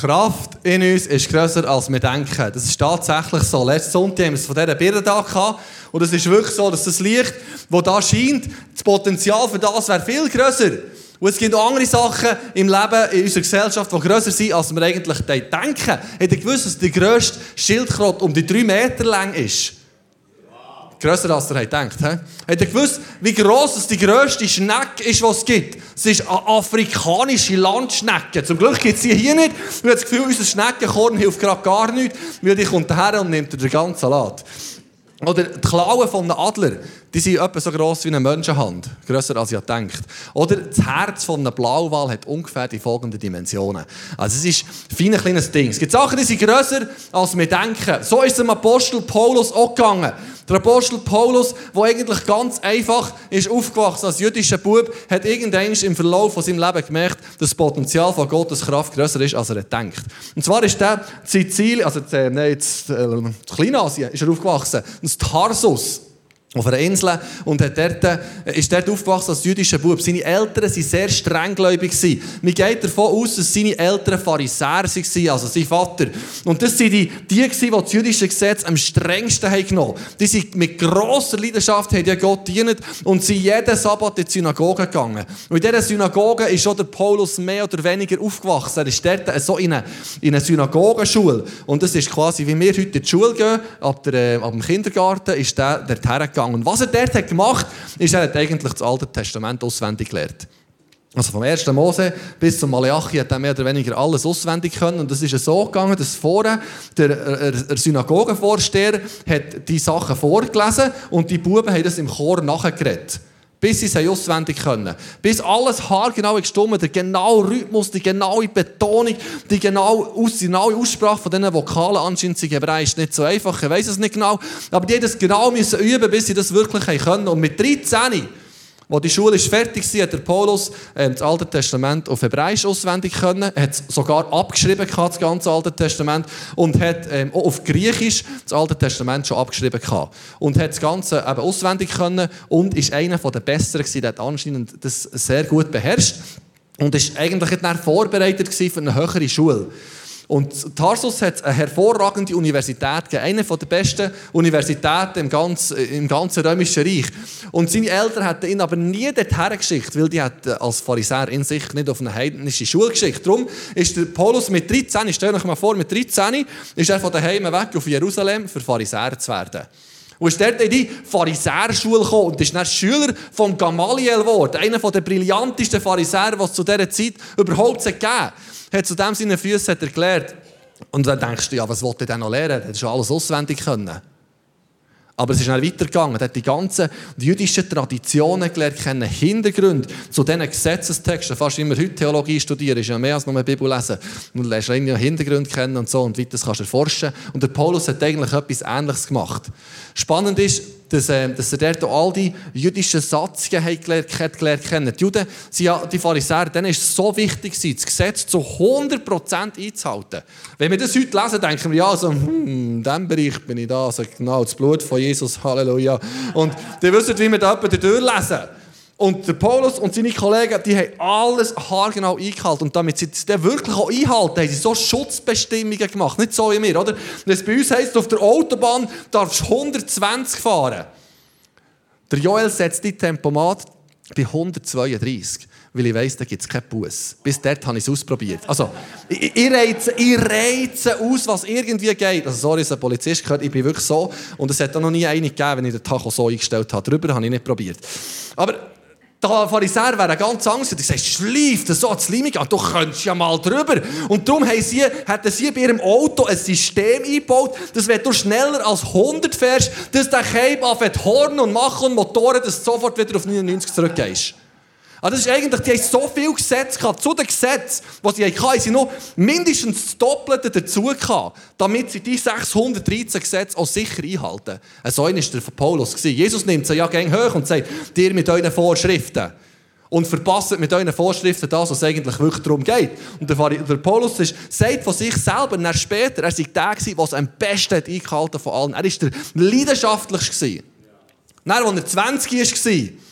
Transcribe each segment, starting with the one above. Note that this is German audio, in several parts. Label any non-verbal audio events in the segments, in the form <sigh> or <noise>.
Kraft in uns ist grösser als wir denken. Das ist tatsächlich so. Letzten Sonntag haben wir es von dieser Birne da gehabt. Und es ist wirklich so, dass das Licht, das da scheint, das Potenzial für das wäre viel grösser. Und es gibt auch andere Sachen im Leben, in unserer Gesellschaft, die grösser sind, als wir eigentlich denken. Habt ihr gewusst, dass die grösste Schildkröte um die drei Meter lang ist? Grösser als ihr denkt. Habt ihr gewusst, wie gross die grösste Schnecke ist, die es gibt? Es ist eine afrikanische Landschnecke. Zum Glück gibt es sie hier nicht. Wir haben das Gefühl, unser Schneckenkorn hilft gerade gar nichts, weil die kommt daher und nimmt den ganzen Salat. Oder die Klauen von einem Adler, die sind etwa so gross wie eine Menschenhand. Grösser als ihr denkt. Oder das Herz von einem Blauwal hat ungefähr die folgenden Dimensionen. Also es ist ein feines kleines Ding. Es gibt Sachen, die sind grösser als wir denken. So ist es dem Apostel Paulus auch gegangen. Der Apostel Paulus, der eigentlich ganz einfach ist aufgewachsen als jüdischer Bub, hat irgendwann im Verlauf von seinem Leben gemerkt, dass das Potenzial von Gottes Kraft grösser ist, als er denkt. Und zwar ist der Sizilien, also äh, nein, jetzt, äh, Kleinasien, ist er aufgewachsen. Das Tarsus auf einer Insel und hat dort, äh, ist dort aufgewachsen als jüdischer Bub. Seine Eltern waren sehr strenggläubig. Man geht davon aus, dass seine Eltern Pharisäer waren, also sein Vater. Und das waren die, die, die das jüdische Gesetz am strengsten haben genommen Die sind mit grosser Leidenschaft haben die Gott dienen und sind jeden Sabbat in die Synagoge gegangen. Und in dieser Synagoge ist auch der Paulus mehr oder weniger aufgewachsen. Er ist dort so in einer eine Synagogenschule. Und das ist quasi, wie wir heute in die Schule gehen, ab, der, äh, ab dem Kindergarten, ist der dort hergegangen gegangen. Und was er dort hat gemacht hat, ist, er hat eigentlich das Alte Testament auswendig gelernt. Also vom 1. Mose bis zum Malachi hat er mehr oder weniger alles auswendig können. Und das ist so gegangen, dass vorne der, der, der Synagogenvorsteher hat die Sachen vorgelesen und die Buben haben das im Chor nachgeredet. Bis sie es auswendig können. Bis alles haargenau gestimmt, der genaue Rhythmus, die genaue Betonung, die genaue, Aus, die genaue Aussprache von diesen Vokalen anscheinend sind Hebräisch nicht so einfach, ich weiß es nicht genau. Aber die haben das genau müssen üben, bis sie das wirklich können. Und mit 13 als die Schule fertig war, hat der Paulus ähm, das Alte Testament auf Hebräisch auswendig können, hat es sogar abgeschrieben, das ganze Alte Testament, und hat ähm, auch auf Griechisch das Alte Testament schon abgeschrieben. Und hat das Ganze eben auswendig können und ist einer der Besseren gewesen, der hat anscheinend das sehr gut beherrscht und ist eigentlich dann vorbereitet für eine höhere Schule. Und Tarsus hat eine hervorragende Universität gegeben, eine der besten Universitäten im ganzen, im ganzen Römischen Reich. Und seine Eltern hatten ihn aber nie dorthin geschickt, weil die als Pharisäer in sich nicht auf eine heidnische Schule geschickt. Darum ist der Paulus mit 13, stell euch mal vor, mit 13 ist er von daheim weg auf Jerusalem, für Pharisäer zu werden. Und ist dort in die Pharisäerschule gekommen und ist dann Schüler von Gamaliel geworden, einer der brillantesten Pharisäer, die es zu dieser Zeit überhaupt gegeben hat hat zu dem seine Füße hat er gelernt. Und dann denkst du, ja, was wollte er denn noch lernen? Er hat schon alles auswendig können. Aber es ist dann weitergegangen. Er hat die ganzen jüdischen Traditionen gelernt, kennen Hintergründe zu diesen Gesetzestexten. Fast immer heute Theologie studieren, ist ja mehr als nur eine Bibel lesen. Und lernst irgendwie Hintergrund kennen und so und weiter kannst du erforschen. Und der Paulus hat eigentlich etwas Ähnliches gemacht. Spannend ist, dass, äh, dass er dort all die jüdischen Satzungen hat gelernt, hat gelernt kennen. Die Juden, sind ja, die Pharisäer, denen ist es so wichtig, das Gesetz zu 100% einzuhalten. Wenn wir das heute lesen, denken wir, ja, also, hm, in diesem Bereich bin ich da, also genau, das Blut von Jesus, Halleluja. Und die wissen, wie wir da durchlesen. Und der Paulus und seine Kollegen, die haben alles haargenau eingehalten. Und damit sie das wirklich auch einhalten, haben sie so Schutzbestimmungen gemacht. Nicht so wie wir, oder? Es bei uns heisst, auf der Autobahn darfst du 120 fahren. Der Joel setzt die Tempomat bei 132 weil ich weiss, da gibt es keinen Bus. Bis dort habe ich es ausprobiert. Also, ich, ich, reize, ich reize aus, was irgendwie geht. Also, sorry, ein Polizist gehört, ich bin wirklich so. Und es hat auch noch nie einen gegeben, wenn ich den Tacho so eingestellt habe. Darüber habe ich nicht probiert. Aber der Pharisäer wäre ganz Angst. Die sagt, schleift so ans Limit an, du könntest ja mal drüber. Und darum haben sie, hatten sie bei ihrem Auto ein System eingebaut, dass wenn du schneller als 100 fährst, dass der Cape anfängt Horn und machen und Motoren, dass du sofort wieder auf 99 zurückgehst. Also das ist eigentlich, die haben so viel Gesetze gehabt. Zu den Gesetzen, die sie hatten, haben sie noch mindestens das Doppelte dazu gehabt, damit sie die 613 Gesetze auch sicher einhalten. So ein war der von Paulus. Jesus nimmt sie ja gern hoch und sagt, dir mit euren Vorschriften. Und verpasst mit euren Vorschriften das, was eigentlich wirklich darum geht. Und der, Paulus ist, sagt von sich selber, dann später, er sei der der was am besten hat eingehalten von allen. Er war der leidenschaftlichste. Dann, als er 20 war,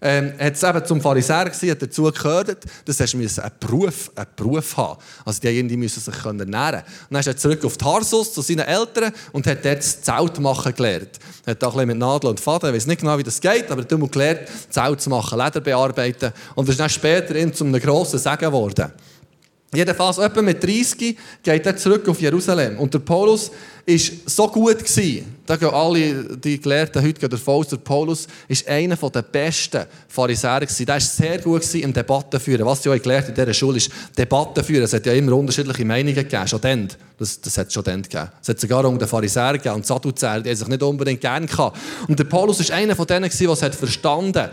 ähm, hat es eben zum Pharisäer gewesen, hat dazu gehört, dass er einen Beruf, einen Beruf haben Also die irgendwie müssen sich ernähren können. Und dann ist er zurück auf Tarsus zu seinen Eltern und hat dort das Zelt machen gelernt. Er hat auch ein mit Nadel und Faden, ich weiß nicht genau, wie das geht, aber er hat gelernt, Zelt zu machen, Leder bearbeiten. Und das ist dann später zu einem grossen Segen geworden. Jedenfalls, etwa mit 30 geht er zurück auf Jerusalem. Und der Paulus war so gut gewesen. Da gehen alle die Gelehrten heute davon aus, der Paulus war einer der besten Pharisäer. Gewesen. Der war sehr gut gewesen im Debatten führen. Was sie auch gelernt in dieser Schule ist, Debatten führen. Es hat ja immer unterschiedliche Meinungen gegeben, schon dann. Das, das hat es schon dann gegeben. Es hat sogar unter den Pharisäern gegeben und Sadduzäer, die sich nicht unbedingt gerne gehabt. Und der Paulus war einer von denen, der es verstanden hat,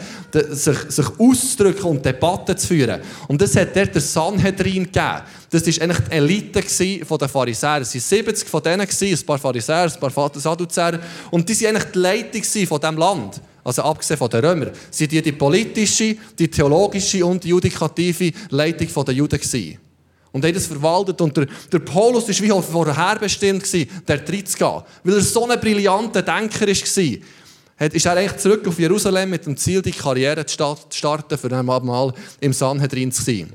sich, sich auszudrücken und Debatten zu führen. Und das hat dort der Sanhedrin gegeben. Das war eigentlich die Elite der Pharisäer. Es waren 70 von denen, ein paar Pharisäer, ein paar Sadduzäer. Und die waren eigentlich die Leitung von diesem Land. Also abgesehen von den Römern. Sie waren die politische, die theologische und die judikative Leitung der Juden. Gewesen. Und haben das verwaltet. Und der, der Paulus war wie vorherbestimmt, der Tritt zu. Weil er so ein brillanter Denker war ist er eigentlich zurück auf Jerusalem mit dem Ziel, die Karriere zu starten, für einmal im Sanhedrin zu sein.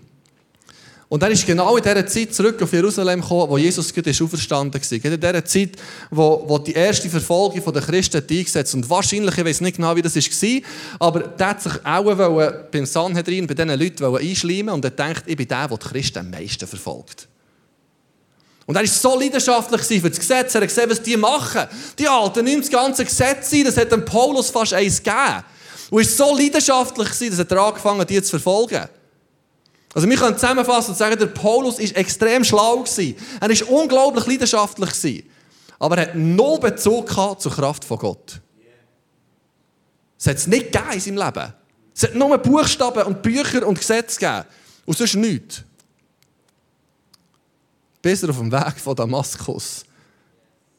Und er ist genau in dieser Zeit zurück auf Jerusalem gekommen, wo Jesus gerade auferstanden war. In dieser Zeit, wo, wo die erste Verfolgung der Christen eingesetzt Und wahrscheinlich, ich weiß nicht genau, wie das war, aber der hat sich auch beim Sanhedrin, bei diesen Leuten einschleimen und er denkt, ich bin der, der die Christen am meisten verfolgt. Und er war so leidenschaftlich für das Gesetz. Er hat gesehen, was die machen. Die halten nicht das ganze Gesetz ein. Das hat dem Paulus fast eins gegeben. Und er war so leidenschaftlich, dass er angefangen hat, die zu verfolgen. Also wir können zusammenfassen und sagen, der Paulus war extrem schlau. Er war unglaublich leidenschaftlich. Aber er hat no Bezug zur Kraft von Gott. Es hat es nicht gegeben in seinem Leben. Es hat nur Buchstaben und Bücher und Gesetze gegeben. Und sonst nichts. Bis er auf dem Weg von Damaskus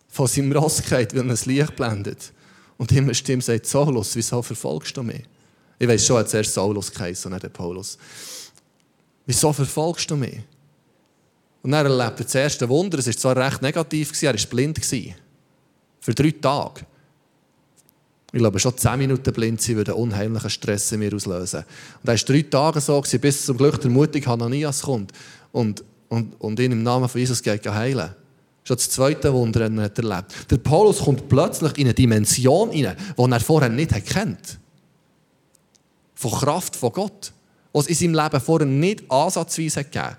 von seinem Ross geht, weil er ein Licht blendet. Und immer Stimme sagt, Saulus, wieso verfolgst du mich? Ich weiß schon, er hat zuerst Saulus geheißen und nicht Paulus. Wieso verfolgst du mich? Und dann erlebt er das erste Wunder. Es war zwar recht negativ, er war blind. Für drei Tage. Ich glaube, schon zehn Minuten blind sein würde unheimlichen Stress in mir auslösen. Und er war drei Tage so, bis zum Glück der mutige Hananias kommt und, und, und ihn im Namen von Jesus geht heilen. Schon das zweite Wunder hat er erlebt. Der Paulus kommt plötzlich in eine Dimension hinein, die er vorher nicht kennt. Von Kraft von Gott was in seinem Leben vorher nicht ansatzweise gegeben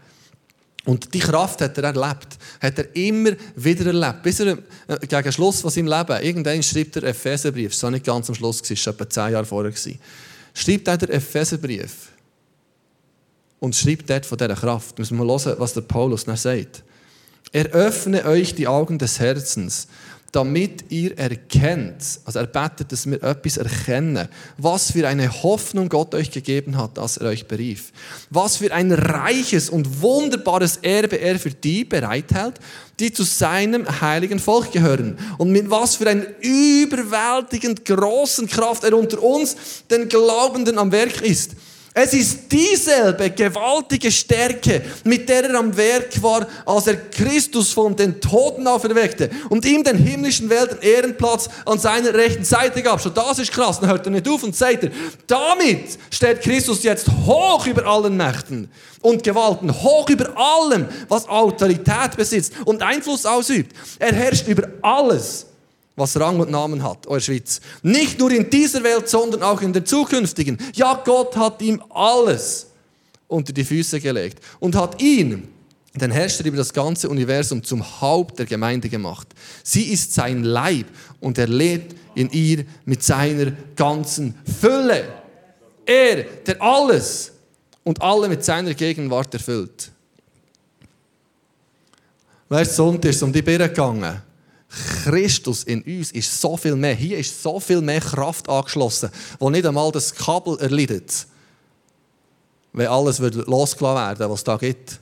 Und die Kraft hat er erlebt, hat er immer wieder erlebt. Bis er äh, gegen Schluss von seinem Leben, irgendwann schreibt er Epheserbrief, das war nicht ganz am Schluss, das war etwa zehn Jahre vorher. Schreibt er den Epheserbrief und schreibt dort von dieser Kraft. Müssen wir mal hören, was der Paulus dann sagt. Eröffne euch die Augen des Herzens, damit ihr erkennt, also er betet, dass wir etwas erkennen, was für eine Hoffnung Gott euch gegeben hat, dass er euch berief. Was für ein reiches und wunderbares Erbe er für die bereithält, die zu seinem heiligen Volk gehören. Und mit was für einer überwältigend großen Kraft er unter uns, den Glaubenden, am Werk ist. Es ist dieselbe gewaltige Stärke, mit der er am Werk war, als er Christus von den Toten auferweckte und ihm den himmlischen Welten Ehrenplatz an seiner rechten Seite gab. Schon das ist krass. Dann hört er nicht auf und sagt er, damit steht Christus jetzt hoch über allen Mächten und Gewalten, hoch über allem, was Autorität besitzt und Einfluss ausübt. Er herrscht über alles was Rang und Namen hat, eure Schweiz. Nicht nur in dieser Welt, sondern auch in der zukünftigen. Ja, Gott hat ihm alles unter die Füße gelegt und hat ihn, den Herrscher über das ganze Universum, zum Haupt der Gemeinde gemacht. Sie ist sein Leib und er lebt in ihr mit seiner ganzen Fülle. Er, der alles und alle mit seiner Gegenwart erfüllt. Letzten Sonntag ist um die Birne gegangen. Christus in uns ist so viel mehr. Hier ist so viel mehr Kraft angeschlossen, wo nicht einmal das Kabel erleidet, wenn alles losgelassen werden was es da gibt.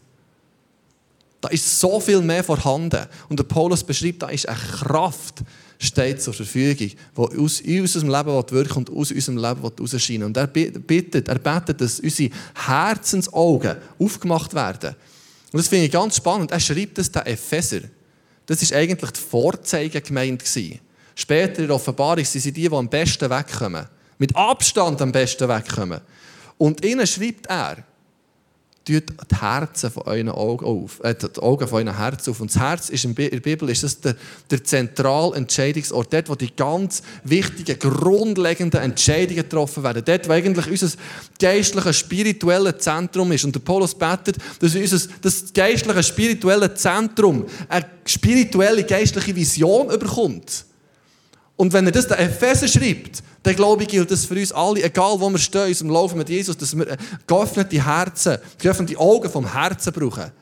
Da ist so viel mehr vorhanden. Und der Paulus beschreibt, da ist eine Kraft, steht zur Verfügung, die aus unserem Leben wirken und aus unserem Leben rausscheinen. Und er bittet, er betet, dass unsere Herzensaugen aufgemacht werden. Und das finde ich ganz spannend. Er schreibt es den Epheser. Das war eigentlich die Vorzeigegemeinde. Später in der Offenbarung sind sie die, die am besten wegkommen. mit Abstand am besten wegkommen. Und ihnen schreibt er, tut die Herzen von euren Augen auf, äh, die Augen von euren Herzen auf. Und das Herz ist in der Bibel ist das der, der zentrale Entscheidungsort, dort, wo die ganz wichtigen, grundlegenden Entscheidungen getroffen werden. Dort, wo eigentlich unser geistliches, spirituelles Zentrum ist. Und der Paulus betet, dass unser das geistliche, spirituelle Zentrum eine spirituelle, geistliche Vision überkommt. Und wenn er das den Epheser schreibt, dann glaube ich, gilt das für uns alle, egal wo wir stehen, in unserem Laufen mit Jesus, dass wir geöffnete Herzen, geöffnete Augen vom Herzen brauchen.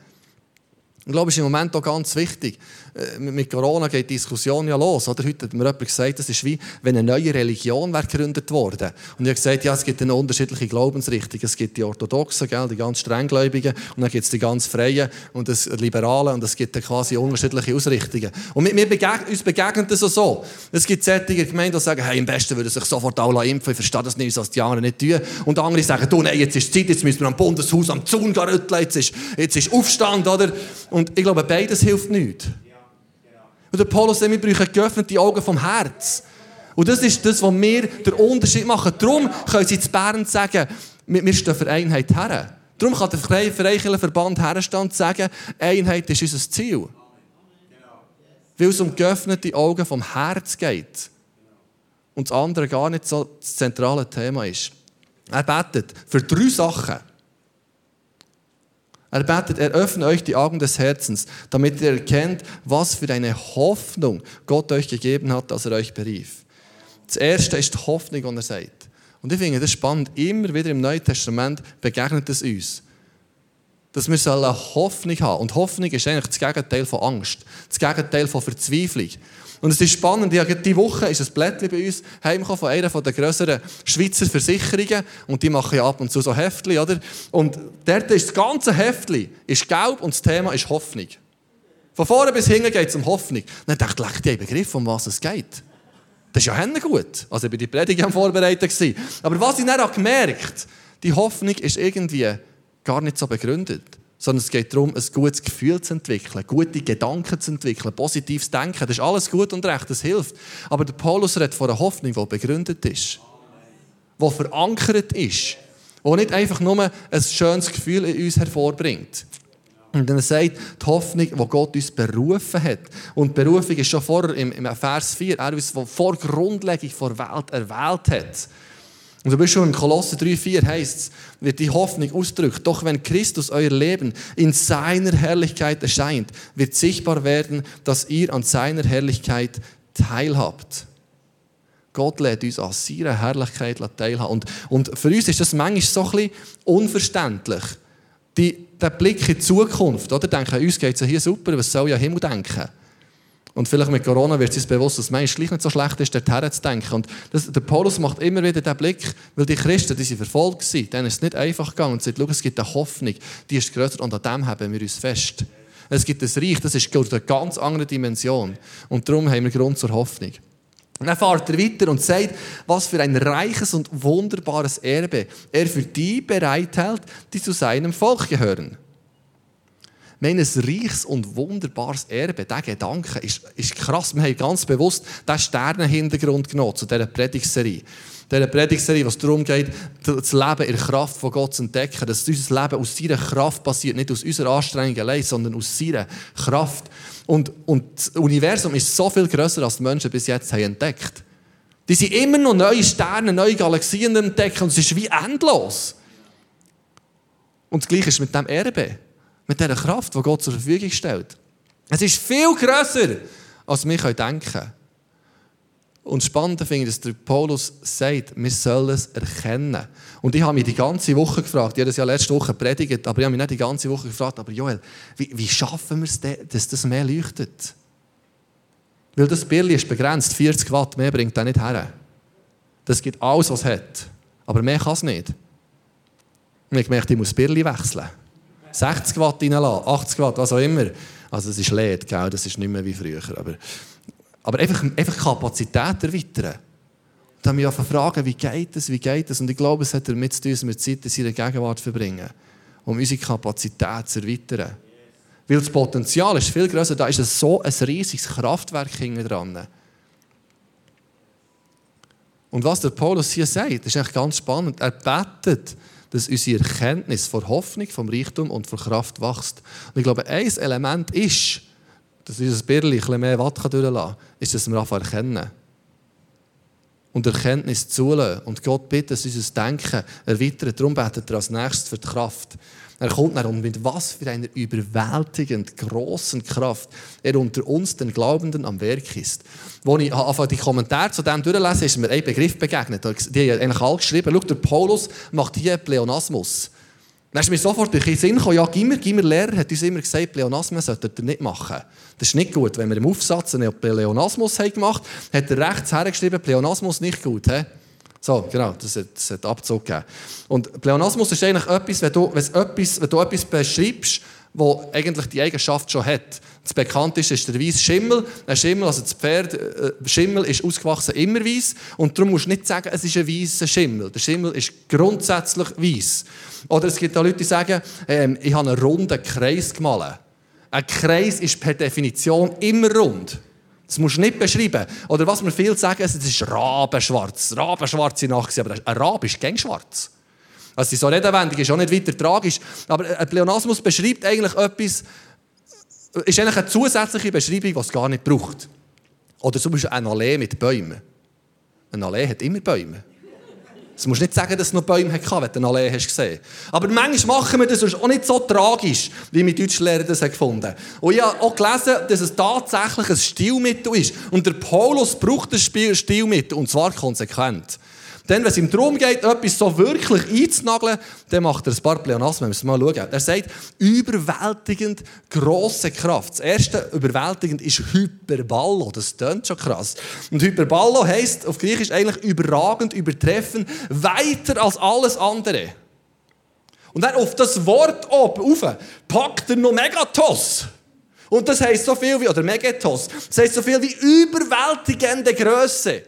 Ich glaube, es ist im Moment auch ganz wichtig. Äh, mit Corona geht die Diskussion ja los. Oder? Heute hat mir jemand gesagt, das ist wie, wenn eine neue Religion wäre gegründet worden. Und ich habe gesagt, ja, es gibt eine unterschiedliche Glaubensrichtungen. Es gibt die Orthodoxen, gell, die ganz strenggläubigen, und dann gibt es die ganz Freien und das Liberalen, und es gibt dann quasi unterschiedliche Ausrichtungen. Und wir, wir begegnen, uns begegnet das so. Es gibt solche Gemeinden, die sagen, hey, im Besten würde sich sofort alle impfen, ich verstehe das nicht, was die anderen nicht tun. Und andere sagen, du, nein, jetzt ist Zeit, jetzt müssen wir am Bundeshaus am Zaun rütteln, jetzt ist, jetzt ist Aufstand, oder? Und ich glaube, beides hilft nicht. Und der Paulus sagt, wir brauchen geöffnete Augen vom Herz. Und das ist das, was wir den Unterschied machen. Darum können sie zu Bern sagen, wir stehen für Einheit her. Darum kann der Freikirchenverband Verband Herrenstand sagen, Einheit ist unser Ziel. Weil es um geöffnete Augen vom Herz geht. Und das andere gar nicht so das zentrale Thema ist. Er betet für drei Sachen. Er betet, er öffne euch die Augen des Herzens, damit ihr erkennt, was für eine Hoffnung Gott euch gegeben hat, als er euch berief. Das erste ist die Hoffnung, die er sagt. Und ich finde das spannend. Immer wieder im Neuen Testament begegnet es uns. Dass wir eine Hoffnung haben. Und Hoffnung ist eigentlich das Gegenteil von Angst. Das Gegenteil von Verzweiflung. Und es ist spannend, ja, diese Woche ist ein Blättchen bei uns heimgekommen von einer der grösseren Schweizer Versicherungen. Und die machen ja ab und zu so Heftchen, oder? Und dort ist das ganze Heftchen ist gelb und das Thema ist Hoffnung. Von vorne bis hinten geht es um Hoffnung. Und dann dachte ich, ich habe Begriff, um was es geht. Das ist ja gut. Also ich war die Predigt am Vorbereiten. Aber was ich dann gemerkt habe, die Hoffnung ist irgendwie gar nicht so begründet sondern es geht darum, ein gutes Gefühl zu entwickeln, gute Gedanken zu entwickeln, positives Denken. Das ist alles gut und recht, das hilft. Aber der Paulus redet von einer Hoffnung, die begründet ist, die verankert ist, die nicht einfach nur ein schönes Gefühl in uns hervorbringt. Und dann sagt die Hoffnung, die Gott uns berufen hat. Und Berufung ist schon vorher im, Vers 4, er uns vor Grundlegung der Welt erwählt hat. Und du bist schon in Kolosse 3,4 heißt es, wird die Hoffnung ausdrückt. Doch wenn Christus euer Leben in seiner Herrlichkeit erscheint, wird sichtbar werden, dass ihr an seiner Herrlichkeit teilhabt. Gott lädt uns an seiner Herrlichkeit teilhaben. Und, und für uns ist das manchmal so ein bisschen unverständlich. Die, der Blick in die Zukunft, oder? Denken, uns geht es ja hier super, was soll ja Himmel denken? Und vielleicht mit Corona wird es uns bewusst, dass es manchmal nicht so schlecht ist, dorthin zu denken. Und das, der Paulus macht immer wieder den Blick, weil die Christen, die sind verfolgt waren, denen ist es nicht einfach gegangen. Und sagt, schau, es gibt eine Hoffnung, die ist größer und an dem haben wir uns fest. Es gibt ein Reich, das ist eine ganz andere Dimension. Und darum haben wir Grund zur Hoffnung. Und dann fährt er weiter und sagt, was für ein reiches und wunderbares Erbe er für die bereithält, die zu seinem Volk gehören. Haben ein reiches und wunderbares Erbe. Dieser Gedanke ist, ist krass. Wir haben ganz bewusst den Sternenhintergrund genommen zu dieser Predigserie. Dieser Predigserie, was darum geht, das Leben in der Kraft von Gott zu entdecken. Dass unser Leben aus seiner Kraft passiert, nicht aus unserer Anstrengung allein, sondern aus seiner Kraft. Und, und das Universum ist so viel grösser, als die Menschen bis jetzt haben entdeckt Die sind immer noch neue Sterne, neue Galaxien entdecken und es ist wie endlos. Und das Gleiche ist mit dem Erbe mit dieser Kraft, die Gott zur Verfügung stellt. Es ist viel grösser, als wir denken können. Und spannend finde ich, dass der Paulus sagt, wir sollen es erkennen. Und ich habe mich die ganze Woche gefragt, ich habe das ja letzte Woche predigt, aber ich habe mich nicht die ganze Woche gefragt, aber Joel, wie, wie schaffen wir es, dass das mehr leuchtet? Weil das Birli ist begrenzt, 40 Watt, mehr bringt er nicht her. Das gibt alles, was es hat. Aber mehr kann es nicht. Und ich gemerkt, ich muss Birli wechseln. 60 Watt reinlassen, 80 Watt, was auch immer. Also es ist gell? das ist nicht mehr wie früher. Aber, aber einfach, einfach Kapazität erweitern. Und dann mich fragen, wie geht das, wie geht das? Und ich glaube, es hat damit zu tun, dass wir Zeit in seiner Gegenwart verbringen, um unsere Kapazität zu erweitern. Weil das Potenzial ist viel größer, da ist so ein riesiges Kraftwerk dran. Und was der Paulus hier sagt, ist eigentlich ganz spannend. Er betet, dass unsere Erkenntnis vor Hoffnung, vom Reichtum und vor Kraft wächst. Und ich glaube, ein Element ist, dass unser Birli ein bisschen mehr Watt durchlassen kann, ist, dass wir anfangen erkennen. Und Erkenntnis zulassen. Und Gott bittet, dass unser Denken erweitert. Darum betet er als nächstes für die Kraft. Er kommt nach und mit was für einer überwältigend großen Kraft er unter uns, den Glaubenden, am Werk ist. Als ich anfange, die Kommentare zu dem durchlesen, ist mir ein Begriff begegnet. Die haben eigentlich alle geschrieben, schau, der Paulus macht hier Pleonasmus. Dann ist mir sofort durch den Sinn gekommen, ja, Gimmer, Gimmer Lehrer hat uns immer gesagt, Pleonasmus sollte er nicht machen. Das ist nicht gut. Wenn wir im Aufsatz einen Pleonasmus gemacht haben, hat er rechts hergeschrieben, Pleonasmus nicht gut. He? So, genau, das hat, das hat Abzug gegeben. Und Pleonasmus ist eigentlich etwas, wenn du, etwas, wenn du etwas beschreibst, wo eigentlich die Eigenschaft schon hat. Das bekannt ist, ist der weiße Schimmel. Ein Schimmel, also das Pferd, äh, Schimmel ist ausgewachsen immer weiß und darum musst du nicht sagen, es ist ein weißer Schimmel. Der Schimmel ist grundsätzlich weiß. Oder es gibt auch Leute, die sagen, ähm, ich habe einen runden Kreis gemalt. Ein Kreis ist per Definition immer rund. Das musst du nicht beschreiben. Oder was mir viel sagen, es ist rabenschwarz. Rabenschwarze Nacht, aber ein Rab ist gäng schwarz. Also so redenwendig ist auch nicht weiter tragisch. Aber ein Pleonasmus beschreibt eigentlich etwas, ist eigentlich eine zusätzliche Beschreibung, die es gar nicht braucht. Oder zum Beispiel eine Allee mit Bäumen. Eine Allee hat immer Bäume. Du musst nicht sagen, dass es noch Bäume hatte, wenn du eine Allee hast gesehen. Aber manchmal machen wir das auch nicht so tragisch, wie mein Deutschlehrer das gefunden Und ich habe auch gelesen, dass es tatsächlich ein Stilmittel ist. Und der Paulus braucht das Stilmittel, und zwar konsequent. Denn wenn es ihm darum geht, etwas so wirklich einzunageln, dann macht er ein paar Pleonasmen. Müssen wir mal schauen. Er sagt, überwältigend grosse Kraft. Das erste überwältigend ist Hyperballo. Das klingt schon krass. Und Hyperballo heisst auf Griechisch eigentlich überragend, übertreffen, weiter als alles andere. Und dann auf das Wort oben rauf, packt er noch Megatos. Und das heisst so viel wie, oder Megatos, das heisst so viel wie überwältigende Größe.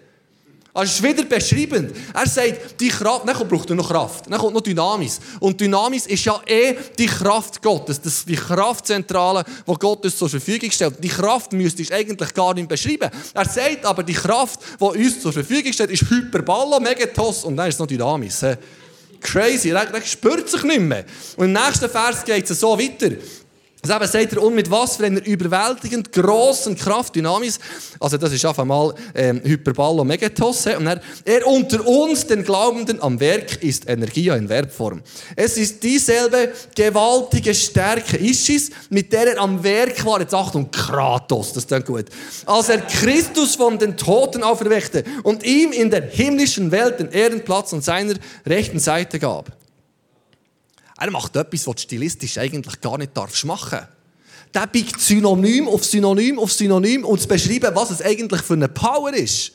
Also es ist wieder beschreibend. Er sagt, die Kraft, dann braucht er noch Kraft, dann kommt noch Dynamis. Und Dynamis ist ja eh die Kraft Gottes, das die Kraftzentrale, die Gott uns zur Verfügung stellt. Die Kraft müsste ich eigentlich gar nicht beschreiben. Er sagt aber, die Kraft, die uns zur Verfügung steht, ist Hyperballo, Megatos und dann ist es noch Dynamis. Crazy, er, er spürt sich nicht mehr. Und im nächsten Vers geht es so weiter. Also eben sagt er, und mit was für einer überwältigend grossen Kraft, Dynamis, also das ist einfach mal ähm, Hyperballo Megatos, und er, er unter uns, den Glaubenden am Werk, ist Energie in Verbform. Es ist dieselbe gewaltige Stärke, ist es, mit der er am Werk war, jetzt Achtung, Kratos, das klingt gut, als er Christus von den Toten auferweckte und ihm in der himmlischen Welt den Ehrenplatz an seiner rechten Seite gab. Er macht etwas, was du stilistisch eigentlich gar nicht darfst machen. Der biegt Synonym auf Synonym auf Synonym, um zu beschreiben, was es eigentlich für eine Power ist.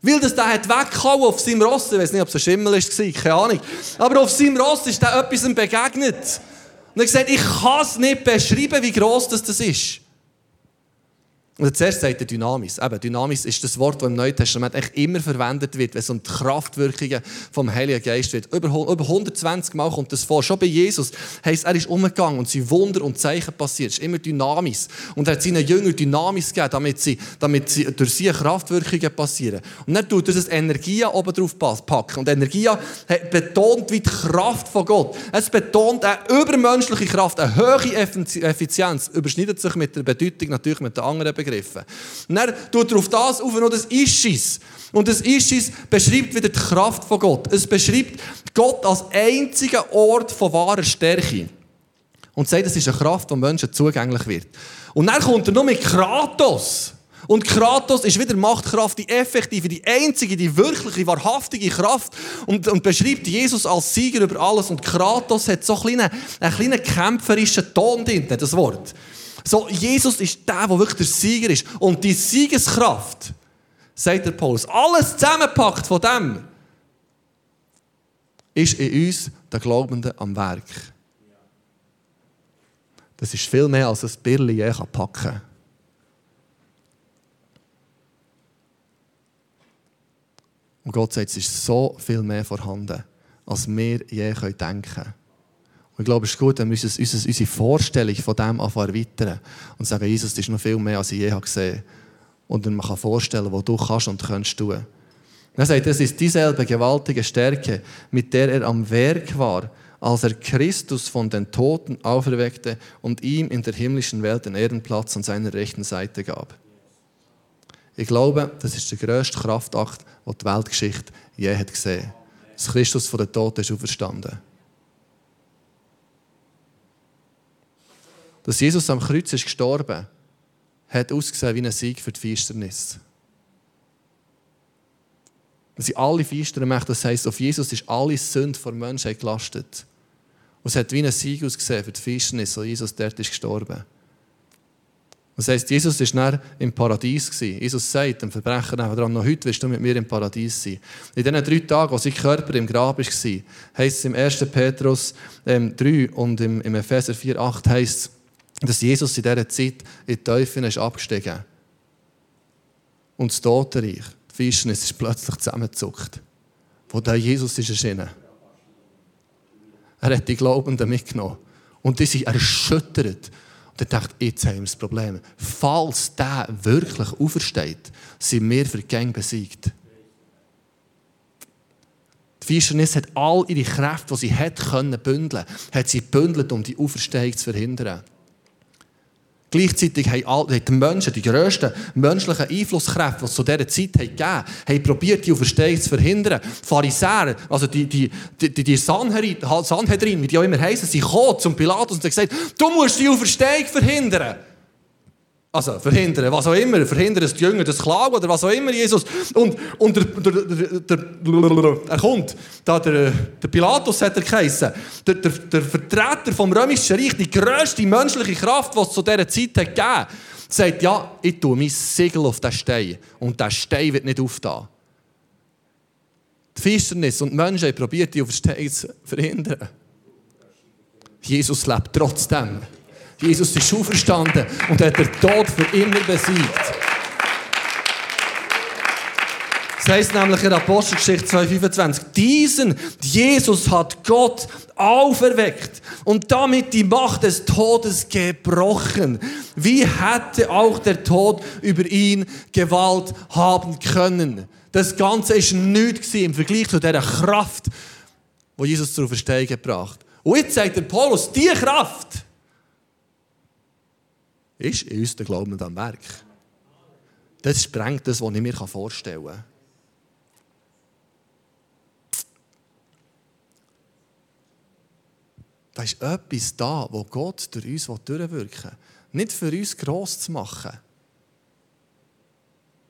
Weil das der hat weggehauen auf seinem Ross, ich weiß nicht, ob es ein Schimmel war, keine Ahnung. Aber auf seinem Ross ist der etwas begegnet. Und er hat gesagt, ich kann es nicht beschreiben, wie gross das ist. Und zuerst sagt er Dynamis. Eben, Dynamis ist das Wort, das im Neuen Testament echt immer verwendet wird, wenn es um die Kraftwirkungen vom Heiligen Geist wird. Über, über 120 Mal kommt das vor. Schon bei Jesus heisst, er ist umgegangen und sie Wunder und Zeichen passiert. Es ist immer Dynamis. Und er hat seinen Jüngern Dynamis gegeben, damit, sie, damit sie, durch sie Kraftwirkungen passieren. Und dann tut er das Energia oben drauf packen. Und Energia betont wie die Kraft von Gott. Es betont eine übermenschliche Kraft, eine hohe Effizienz. Überschneidet sich mit der Bedeutung natürlich mit den anderen Begriffen begriffen. Und dann tut er auf das auf, noch das Ischis. Und das Ischis beschreibt wieder die Kraft von Gott. Es beschreibt Gott als einzigen Ort von wahrer Stärke. Und sagt, es ist eine Kraft, die Menschen zugänglich wird. Und dann kommt er noch mit Kratos. Und Kratos ist wieder Machtkraft, die effektive, die einzige, die wirkliche, wahrhaftige Kraft und, und beschreibt Jesus als Sieger über alles. Und Kratos hat so einen kleinen, einen kleinen kämpferischen Ton drin, das Wort. So, Jesus ist der, der wirklich der Sieger ist. Und die Siegeskraft, sagt der Paulus, alles zusammenpackt von dem, ist in uns, der Glaubenden, am Werk. Das ist viel mehr, als ein Birli je packen kann. Und Gott sagt, es ist so viel mehr vorhanden, als wir je denken können. Und ich glaube, es ist gut, wenn wir uns, unsere Vorstellung von dem erweitern und sagen, Jesus, das ist noch viel mehr, als ich je gesehen habe. Und dann man kann vorstellen, was du kannst und kannst tun. Er sagt, es ist dieselbe gewaltige Stärke, mit der er am Werk war, als er Christus von den Toten auferweckte und ihm in der himmlischen Welt den Ehrenplatz an seiner rechten Seite gab. Ich glaube, das ist der grösste Kraftakt, den die Weltgeschichte je hat gesehen. Dass Christus von den Toten ist auferstanden. Dass Jesus am Kreuz ist gestorben, hat ausgesehen wie ein Sieg für die Finsternis. Dass sie alle finsteren Mächte, das heisst, auf Jesus ist alle Sünde vor Menschen gelastet. Und es hat wie ein Sieg ausgesehen für die Finsternis, wo Jesus dort ist gestorben. Das heisst, Jesus war dann im Paradies. Jesus sagt dem Verbrecher daran, noch heute wirst du mit mir im Paradies sein. In diesen drei Tagen, als sein Körper im Grab war, heisst es im 1. Petrus ähm, 3 und im, Epheser 4, 8 heisst es, dass Jesus in dieser Zeit in die Teufel ist abgestiegen Und das Totenreich, die Finsternis, ist plötzlich zusammengezuckt. Wo da Jesus ist erschienen. Er hat die Glaubenden mitgenommen. Und die sind erschüttert. Und er dachte, jetzt haben wir das Problem. Falls der wirklich aufersteht, sind wir für Gang besiegt. Die Finsternis hat all ihre Kräfte, die sie hat, können bündeln, hat sie bündelt, um die Auferstehung zu verhindern. Gleichzeitig haben die Menschen, die grössten menschlichen Einflusskräfte, die es zu dieser Zeit gegeben haben, probiert, die Auferstehung zu verhindern. Die Pharisäer, also die, die, die, die Sanhedrin, wie die auch immer heißen, sie kommen zum Pilatus und haben gesagt, du musst die Auferstehung verhindern. Also verhindern, was auch immer, verhindern, dass die Jünger das klagen oder was auch immer, Jesus. Und, und der, der, der, der, er kommt, da der, der Pilatus hat er geheissen, der, der, der Vertreter vom römischen Reich, die grösste menschliche Kraft, die es zu dieser Zeit hat gegeben sagt, ja, ich tue mein Siegel auf den Stein und der Stein wird nicht aufgehen. Die Finsternis und die Menschen haben probiert, die Auferstehung zu verhindern. Jesus lebt trotzdem. Jesus ist auferstanden und hat den Tod für immer besiegt. Das heißt nämlich in Apostelgeschichte 2,25, diesen Jesus hat Gott auferweckt und damit die Macht des Todes gebrochen. Wie hätte auch der Tod über ihn Gewalt haben können? Das Ganze ist nichts im Vergleich zu dieser Kraft, die Jesus zur Verstehung gebracht. Und jetzt sagt der Paulus, die Kraft, ist in uns der Glauben am Werk. Das sprengt das, was ich mir vorstellen kann. Da ist etwas da, wo Gott durch uns durchwirken will. Nicht für uns gross zu machen,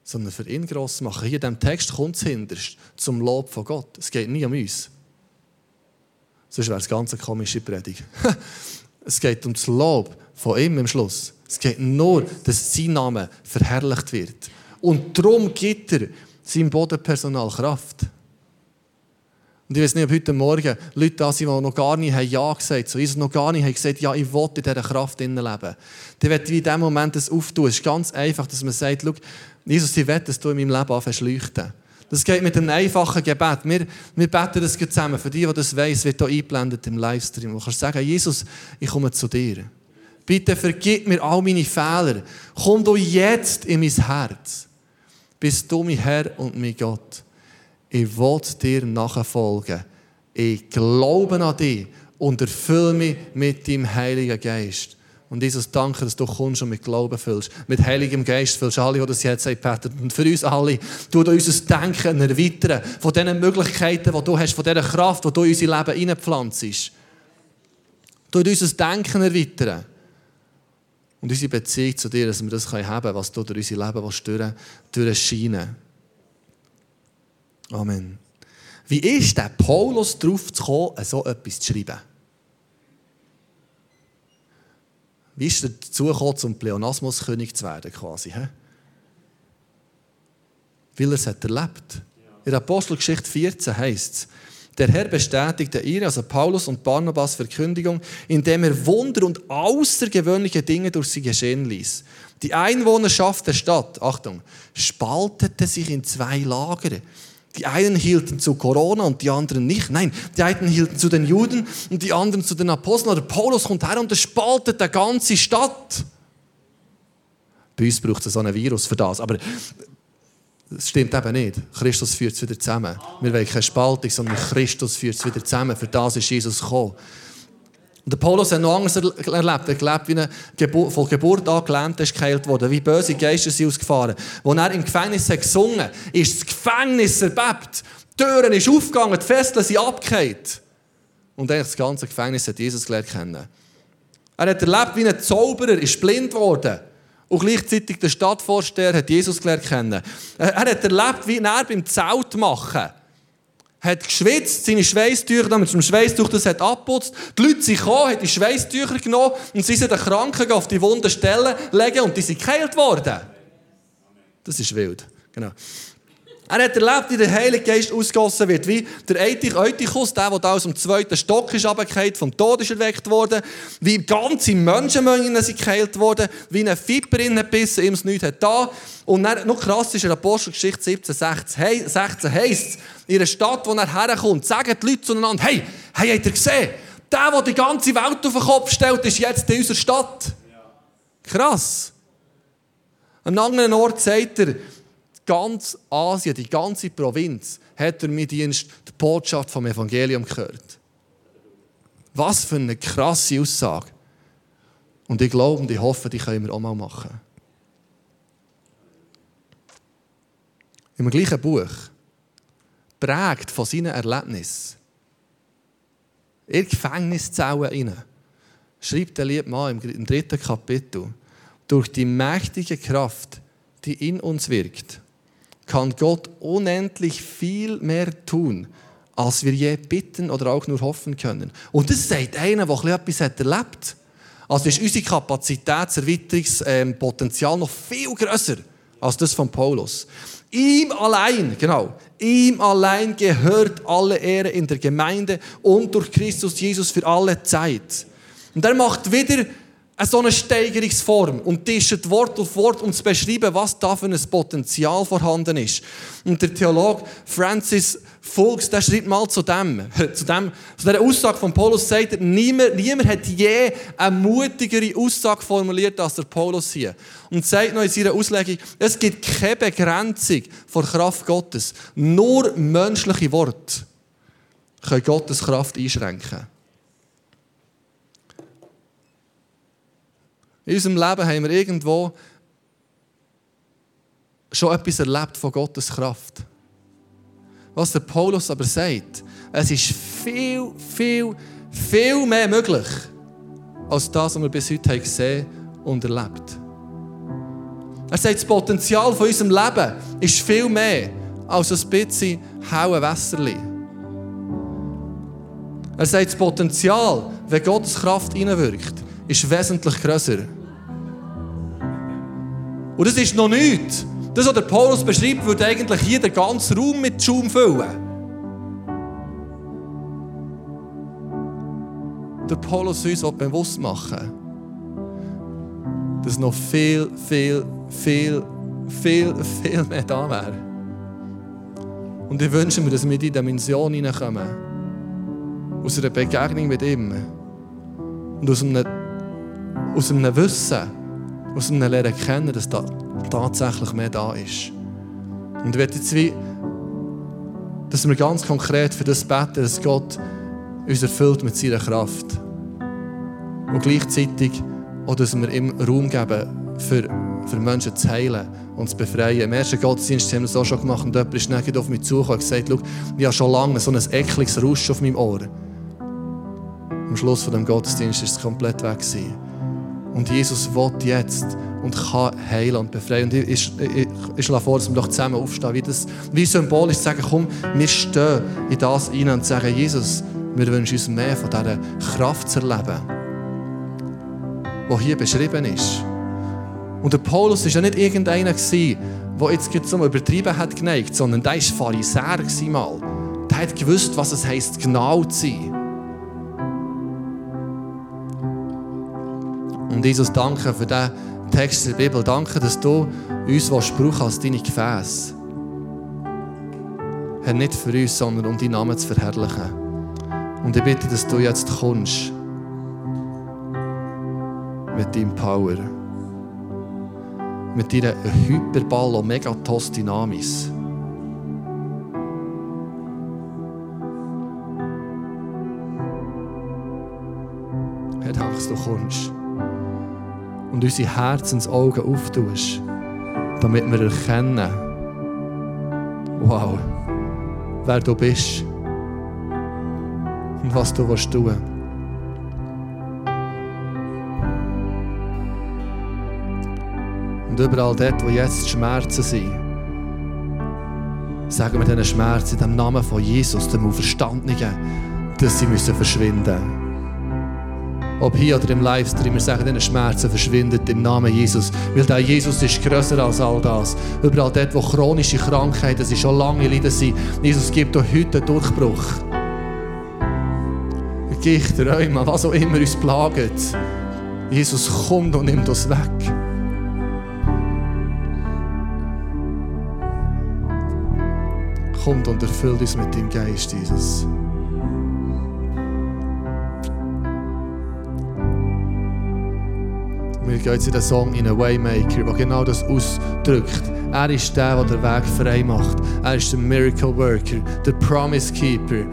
sondern für ihn gross zu machen. Hier in diesem Text kommt es hinterst zum Lob von Gott. Es geht nie um uns. Sonst wäre es ganz eine komische Predigt. <laughs> es geht um das Lob von ihm am Schluss. Es geht nur, dass sein Name verherrlicht wird. Und darum gibt er seinem Bodenpersonal Kraft. Und ich weiß nicht, ob heute Morgen Leute da sind, die noch gar nicht Ja gesagt haben, so Jesus noch gar nicht haben gesagt, ja, ich will in dieser Kraft leben. Dann wird in diesem Moment das auftun. Es ist ganz einfach, dass man sagt, Jesus, ich will, dass du in meinem Leben anfängst leuchten. Das geht mit einem einfachen Gebet. Wir, wir beten das zusammen. Für die, die das weiss, wird hier eingeblendet im Livestream. Du kannst sagen, Jesus, ich komme zu dir. Bitte vergib mir all meine Fehler. Komm du jetzt in mein Herz. Bist du mein Herr und mein Gott. Ich will dir nachfolgen. Ich glaube an dich und erfülle mich mit deinem Heiligen Geist. Und Jesus, danke, dass du kommst und mit Glauben füllst. Mit Heiligem Geist füllst alle, die das jetzt Peter. Und für uns alle, du unser Denken erweitern von diesen Möglichkeiten, die du hast, von dieser Kraft, die du in unser Leben hineinpflanzt. Du unser Denken erweitern. Und unsere Beziehung zu dir, dass wir das haben können, was du durch unser Leben durch, durchscheinen Amen. Wie ist der Paulus darauf zu kommen, so etwas zu schreiben? Wie ist er dazu gekommen, zum Pleonasmuskönig zu werden, quasi? He? Weil er es hat erlebt. In der Apostelgeschichte 14 heißt es, der Herr bestätigte ihr, also Paulus und Barnabas Verkündigung, indem er Wunder und außergewöhnliche Dinge durch sie geschehen ließ. Die Einwohnerschaft der Stadt, Achtung, spaltete sich in zwei Lager. Die einen hielten zu Corona und die anderen nicht. Nein, die einen hielten zu den Juden und die anderen zu den Aposteln. Oder Paulus kommt her und er spaltet die ganze Stadt. Bei uns braucht es so ein Virus für das. Aber Das stimmt eben nicht. Christus führt es wieder zusammen. Wir wollen keine Spaltung, sondern Christus führt es wieder zusammen. Für das ist Jesus gekommen. Und der Paulus hat noch anders erlebt. Er gelebt, wie eine Gebur von Geburt an gelähmt ist geheilt worden, wie böse Geister sind ausgefahren. Als er im Gefängnis hat gesungen ist das Gefängnis erbebt. Die Türen sind aufgegangen, die Fesseln sind abgekehrt. Und eigentlich das ganze Gefängnis hat Jesus gelernt kennen. Er hat erlebt, wie ein Zauberer ist blind geworden. Und gleichzeitig der Stadtvorsteher hat Jesus gelernt kennen. Er hat erlebt, wie er beim Zelt machen hat geschwitzt, seine Schweißtücher, damit zum Schweißtuch das hat abputzt. Die Leute sind gekommen, haben die Schweißtücher genommen und sie sind den Kranken auf die wunden Stellen legen und die sind geheilt worden. Das ist wild. Genau. Er hat erlebt, wie der Heilige Geist ausgossen wird, wie der Eutychus, der, der da aus dem zweiten Stock ist runtergefallen, vom Tod ist erweckt worden, wie ganze Menschenmengen sind geheilt worden, wie eine Viper in gebissen, ihm es nichts hat da. Und dann, noch krass ist in Apostelgeschichte 17, 16, 16 heisst in einer Stadt, wo er herkommt, sagen die Leute zueinander, hey, hey, habt ihr gesehen? Der, der die ganze Welt auf den Kopf stellt, ist jetzt in unserer Stadt. Krass. An einem anderen Ort sagt er, ganz Asien, die ganze Provinz, hat er mit Dienst die Botschaft vom Evangelium gehört. Was für eine krasse Aussage. Und ich glaube und ich hoffe, die können wir auch mal machen. Im gleichen Buch, prägt von seinen Erlebnissen, in Gefängniszellen rein, schreibt der liebe Mann im dritten Kapitel, durch die mächtige Kraft, die in uns wirkt, kann Gott unendlich viel mehr tun, als wir je bitten oder auch nur hoffen können. Und das sagt einer, der etwas hat erlebt Also ist unsere Kapazitätserweiterungspotenzial noch viel größer als das von Paulus. Ihm allein, genau, ihm allein gehört alle Ehre in der Gemeinde und durch Christus Jesus für alle Zeit. Und er macht wieder so eine Steigerungsform und tischt Wort auf Wort, um zu beschreiben, was da für ein Potenzial vorhanden ist. Und der Theologe Francis Fulks, der schreibt mal zu dem, <laughs> zu dem, zu dieser Aussage von Paulus, sagt er, niemand, niemand hat je eine mutigere Aussage formuliert als der Paulus hier. Und sagt noch in seiner Auslegung, es gibt keine Begrenzung vor Kraft Gottes. Nur menschliche Worte können Gottes Kraft einschränken. In unserem Leben haben wir irgendwo schon etwas erlebt von Gottes Kraft. Was der Paulus aber sagt, es ist viel, viel, viel mehr möglich, als das, was wir bis heute gesehen und erlebt. Er sagt, das Potenzial von unserem Leben ist viel mehr als ein bisschen hauen Wässerli. Er sagt, das Potenzial, wenn Gottes Kraft hineinwirkt, ist wesentlich grösser und das ist noch nichts. Das, was der Paulus beschreibt, würde eigentlich hier den ganzen Raum mit Schaum füllen. Der Paulus uns bewusst machen, dass noch viel, viel, viel, viel, viel mehr da wäre. Und ich wünsche mir, dass wir in diese Dimension hineinkommen. Aus einer Begegnung mit ihm. Und aus einem, aus einem Wissen, aus einem Lernen kennen, dass da tatsächlich mehr da ist. Und ich jetzt wie, dass wir ganz konkret für das beten, dass Gott uns erfüllt mit seiner Kraft. Und gleichzeitig auch, dass wir ihm Raum geben, für, für Menschen zu heilen und zu befreien. Im ersten Gottesdienst haben wir das auch schon gemacht und jemand ist nicht auf mich zugekommen und gesagt, ich habe schon lange so ein ekliges Rauschen auf meinem Ohr. Am Schluss von dem Gottesdienst ist es komplett weg gewesen. Und Jesus will jetzt und kann heilen und befreien. Und ich, ich, ich, schlage vor, dass wir doch zusammen aufstehen, wie, das, wie symbolisch sagen, komm, wir stehen in das hinein und sagen, Jesus, wir wünschen uns mehr von dieser Kraft zu erleben, die hier beschrieben ist. Und der Paulus war ja nicht irgendeiner, der jetzt zum Übertrieben hat geneigt, sondern der war Pharisäer mal. Der hat gewusst, was es heisst, genau zu sein. Und Jesus, danke für diesen Text der Bibel. Danke, dass du uns brauchst als deine Gefäße. Herr, nicht für uns, sondern um deinen Namen zu verherrlichen. Und ich bitte, dass du jetzt kommst mit deinem Power. mit deiner Hyperball- Megatos Dynamis. Herr, danke, dass du kommst und unsere Herzensaugen auftust, damit wir erkennen, wow, wer du bist und was du tun willst. Und überall dort, wo jetzt Schmerzen sind, sagen wir diesen Schmerzen in dem Namen von Jesus, dem Auferstandenen, dass sie müssen verschwinden müssen. Ob hier oder im Livestream, wir sagen, diesen Schmerzen verschwindet im Namen Jesus. Weil der Jesus ist größer als all das. Überall dort, wo chronische Krankheiten sind, schon lange Leiden sind, Jesus gibt auch heute einen Durchbruch. Gicht, Rheuma, was auch immer uns plagt. Jesus kommt und nimmt das weg. Kommt und erfüllt uns mit dem Geist, Jesus. Wir gehen jetzt in den Song in einen Waymaker, der genau das ausdrückt. Er ist der, der den Weg frei macht. Er ist der Miracle Worker, der Promise Keeper.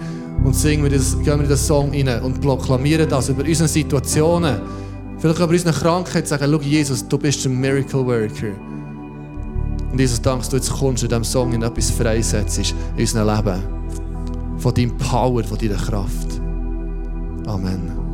Und singen wir das, gehen wir in den Song rein und proklamieren das über unsere Situationen. Vielleicht über unsere Krankheit sagen, schau Jesus, du bist der Miracle Worker. Und Jesus, danke, du jetzt kommst in diesem Song in etwas freisetzt in unserem Leben. Von deinem Power, von deiner Kraft. Amen.